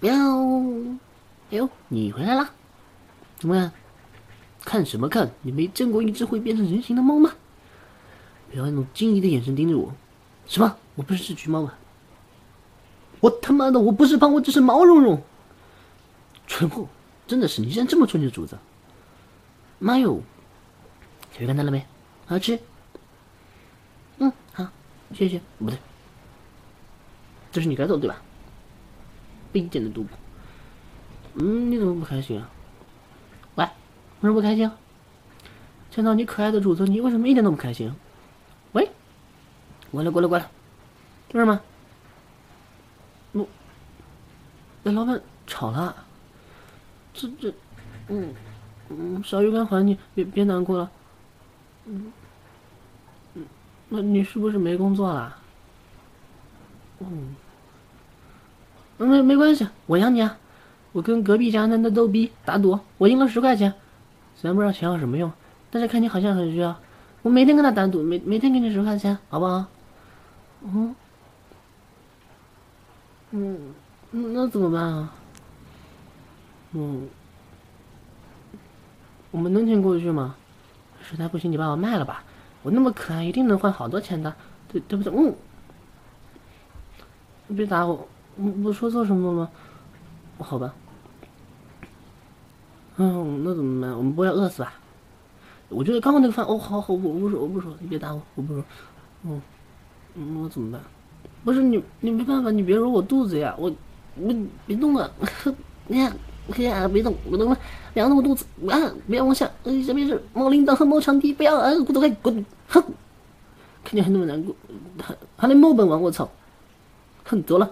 喵！哎呦，你回来啦？怎么样？看什么看？你没见过一只会变成人形的猫吗？不要用惊疑的眼神盯着我。什么？我不是只橘猫吗？我他妈的，我不是胖，我只是毛茸茸。蠢货，真的是你竟然这么蠢你的主子！妈哟！小鱼看到了没？好吃。嗯，好，谢谢。不对，这是你该做对吧？一点的赌博。嗯，你怎么不开心啊？喂，为什么不开心？见到你可爱的主子，你为什么一点都不开心？喂，过来过来过来，为什么？我，被老板吵了。这这，嗯嗯，小鱼干还你，别别难过了。嗯嗯，那你是不是没工作啦？嗯，没没关系，我养你啊！我跟隔壁家那那逗逼打赌，我赢了十块钱。虽然不知道钱有什么用，但是看你好像很需要，我每天跟他打赌，每每天给你十块钱，好不好？嗯嗯，那怎么办啊？嗯，我们能挺过去吗？实在不行，你把我卖了吧。我那么可爱，一定能换好多钱的，对对不对？嗯，别打我，我我说错什么了吗？好吧。嗯，那怎么办？我们不要饿死吧？我觉得刚刚那个饭，哦，好好，我不说，我不说，你别打我，我不说。嗯，那怎么办？不是你，你没办法，你别揉我肚子呀，我，我别动了，你看。啊！别动，别动了！凉的我肚子！啊！不要往下！呃，下面是猫铃铛和猫长笛，不要啊！滚走开！滚！哼！看见还那么难过，还还来猫本王！我操！哼，走了！